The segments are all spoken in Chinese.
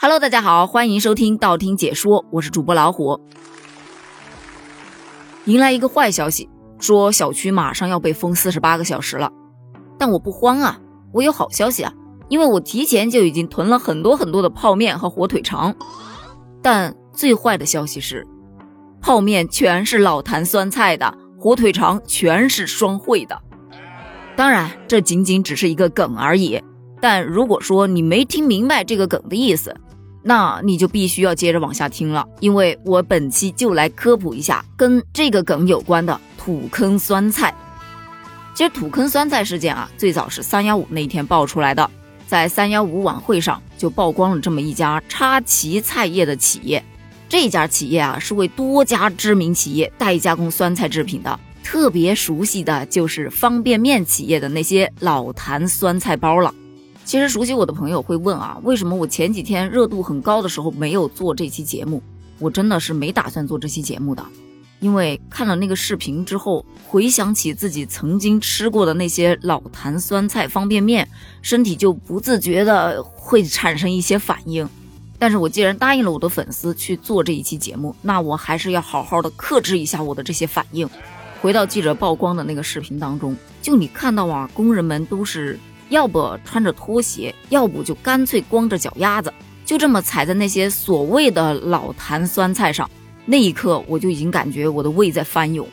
Hello，大家好，欢迎收听道听解说，我是主播老虎。迎来一个坏消息，说小区马上要被封四十八个小时了。但我不慌啊，我有好消息啊，因为我提前就已经囤了很多很多的泡面和火腿肠。但最坏的消息是，泡面全是老坛酸菜的，火腿肠全是双汇的。当然，这仅仅只是一个梗而已。但如果说你没听明白这个梗的意思，那你就必须要接着往下听了，因为我本期就来科普一下跟这个梗有关的土坑酸菜。其实土坑酸菜事件啊，最早是三幺五那一天爆出来的，在三幺五晚会上就曝光了这么一家插旗菜业的企业。这家企业啊，是为多家知名企业代加工酸菜制品的，特别熟悉的就是方便面企业的那些老坛酸菜包了。其实熟悉我的朋友会问啊，为什么我前几天热度很高的时候没有做这期节目？我真的是没打算做这期节目的，因为看了那个视频之后，回想起自己曾经吃过的那些老坛酸菜方便面，身体就不自觉的会产生一些反应。但是我既然答应了我的粉丝去做这一期节目，那我还是要好好的克制一下我的这些反应。回到记者曝光的那个视频当中，就你看到啊，工人们都是。要不穿着拖鞋，要不就干脆光着脚丫子，就这么踩在那些所谓的老坛酸菜上。那一刻，我就已经感觉我的胃在翻涌。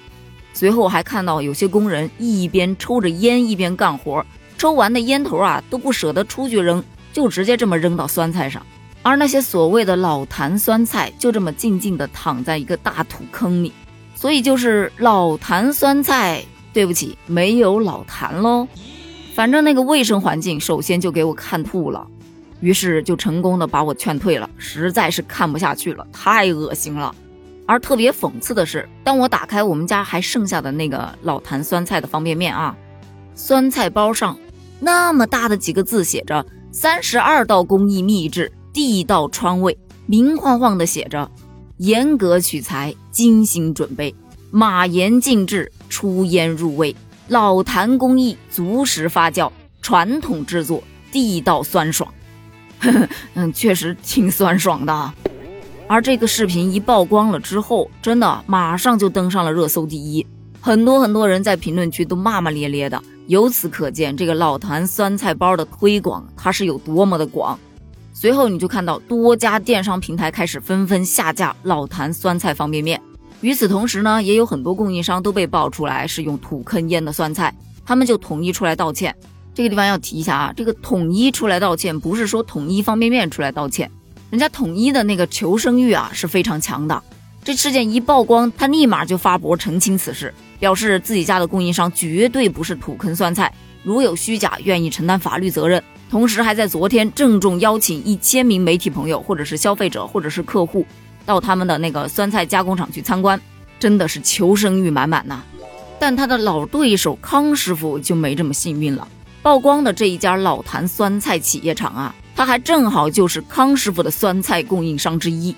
随后还看到有些工人一边抽着烟一边干活，抽完的烟头啊都不舍得出去扔，就直接这么扔到酸菜上。而那些所谓的老坛酸菜就这么静静地躺在一个大土坑里。所以就是老坛酸菜，对不起，没有老坛喽。反正那个卫生环境，首先就给我看吐了，于是就成功的把我劝退了，实在是看不下去了，太恶心了。而特别讽刺的是，当我打开我们家还剩下的那个老坛酸菜的方便面啊，酸菜包上那么大的几个字写着“三十二道工艺秘制，地道川味”，明晃晃的写着“严格取材，精心准备，马盐静置，出烟入味”。老坛工艺，足食发酵，传统制作，地道酸爽。嗯，确实挺酸爽的啊。而这个视频一曝光了之后，真的马上就登上了热搜第一，很多很多人在评论区都骂骂咧咧的。由此可见，这个老坛酸菜包的推广它是有多么的广。随后你就看到多家电商平台开始纷纷下架老坛酸菜方便面。与此同时呢，也有很多供应商都被爆出来是用土坑腌的酸菜，他们就统一出来道歉。这个地方要提一下啊，这个统一出来道歉，不是说统一方便面出来道歉，人家统一的那个求生欲啊是非常强的。这事件一曝光，他立马就发博澄清此事，表示自己家的供应商绝对不是土坑酸菜，如有虚假，愿意承担法律责任。同时还在昨天郑重邀请一千名媒体朋友，或者是消费者，或者是客户。到他们的那个酸菜加工厂去参观，真的是求生欲满满呐。但他的老对手康师傅就没这么幸运了。曝光的这一家老坛酸菜企业厂啊，他还正好就是康师傅的酸菜供应商之一。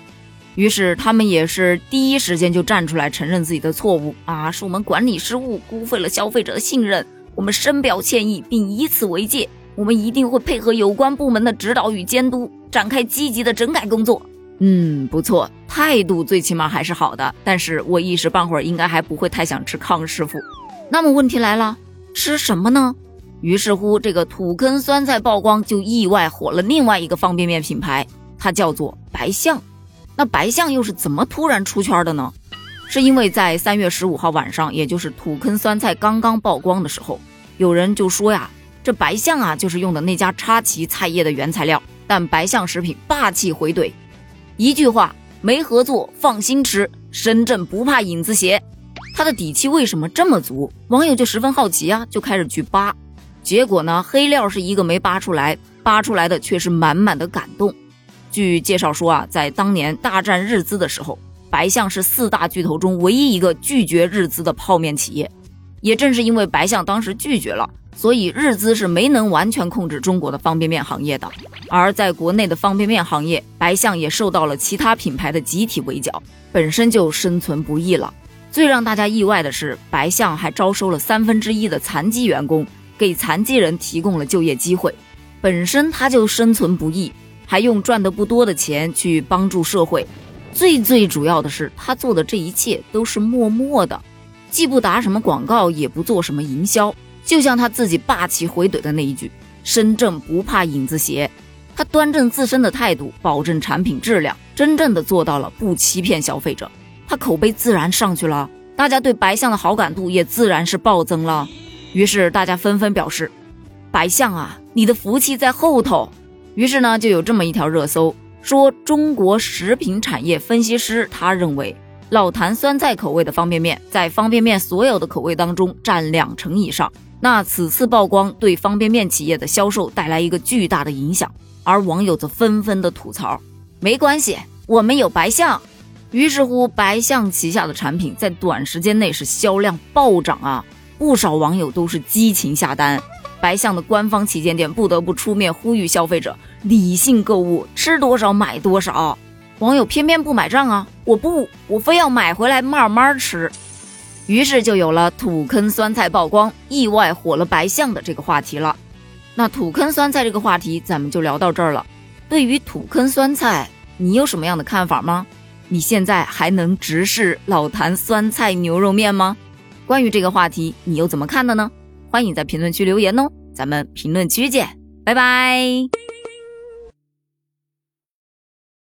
于是他们也是第一时间就站出来承认自己的错误啊，是我们管理失误，辜负了消费者的信任，我们深表歉意，并以此为戒，我们一定会配合有关部门的指导与监督，展开积极的整改工作。嗯，不错，态度最起码还是好的。但是我一时半会儿应该还不会太想吃康师傅。那么问题来了，吃什么呢？于是乎，这个土坑酸菜曝光，就意外火了另外一个方便面品牌，它叫做白象。那白象又是怎么突然出圈的呢？是因为在三月十五号晚上，也就是土坑酸菜刚刚曝光的时候，有人就说呀，这白象啊就是用的那家插旗菜业的原材料，但白象食品霸气回怼。一句话没合作，放心吃。深圳不怕影子斜，他的底气为什么这么足？网友就十分好奇啊，就开始去扒。结果呢，黑料是一个没扒出来，扒出来的却是满满的感动。据介绍说啊，在当年大战日资的时候，白象是四大巨头中唯一一个拒绝日资的泡面企业。也正是因为白象当时拒绝了。所以日资是没能完全控制中国的方便面行业的，而在国内的方便面行业，白象也受到了其他品牌的集体围剿，本身就生存不易了。最让大家意外的是，白象还招收了三分之一的残疾员工，给残疾人提供了就业机会。本身他就生存不易，还用赚的不多的钱去帮助社会。最最主要的是，他做的这一切都是默默的，既不打什么广告，也不做什么营销。就像他自己霸气回怼的那一句：“身正不怕影子斜。”他端正自身的态度，保证产品质量，真正的做到了不欺骗消费者。他口碑自然上去了，大家对白象的好感度也自然是暴增了。于是大家纷纷表示：“白象啊，你的福气在后头。”于是呢，就有这么一条热搜。说中国食品产业分析师，他认为老坛酸菜口味的方便面在方便面所有的口味当中占两成以上。那此次曝光对方便面企业的销售带来一个巨大的影响，而网友则纷纷的吐槽：没关系，我们有白象。于是乎，白象旗下的产品在短时间内是销量暴涨啊，不少网友都是激情下单。白象的官方旗舰店不得不出面呼吁消费者理性购物，吃多少买多少。网友偏偏不买账啊！我不，我非要买回来慢慢吃。于是就有了土坑酸菜曝光，意外火了白象的这个话题了。那土坑酸菜这个话题，咱们就聊到这儿了。对于土坑酸菜，你有什么样的看法吗？你现在还能直视老坛酸菜牛肉面吗？关于这个话题，你又怎么看的呢？欢迎在评论区留言哦，咱们评论区见，拜拜。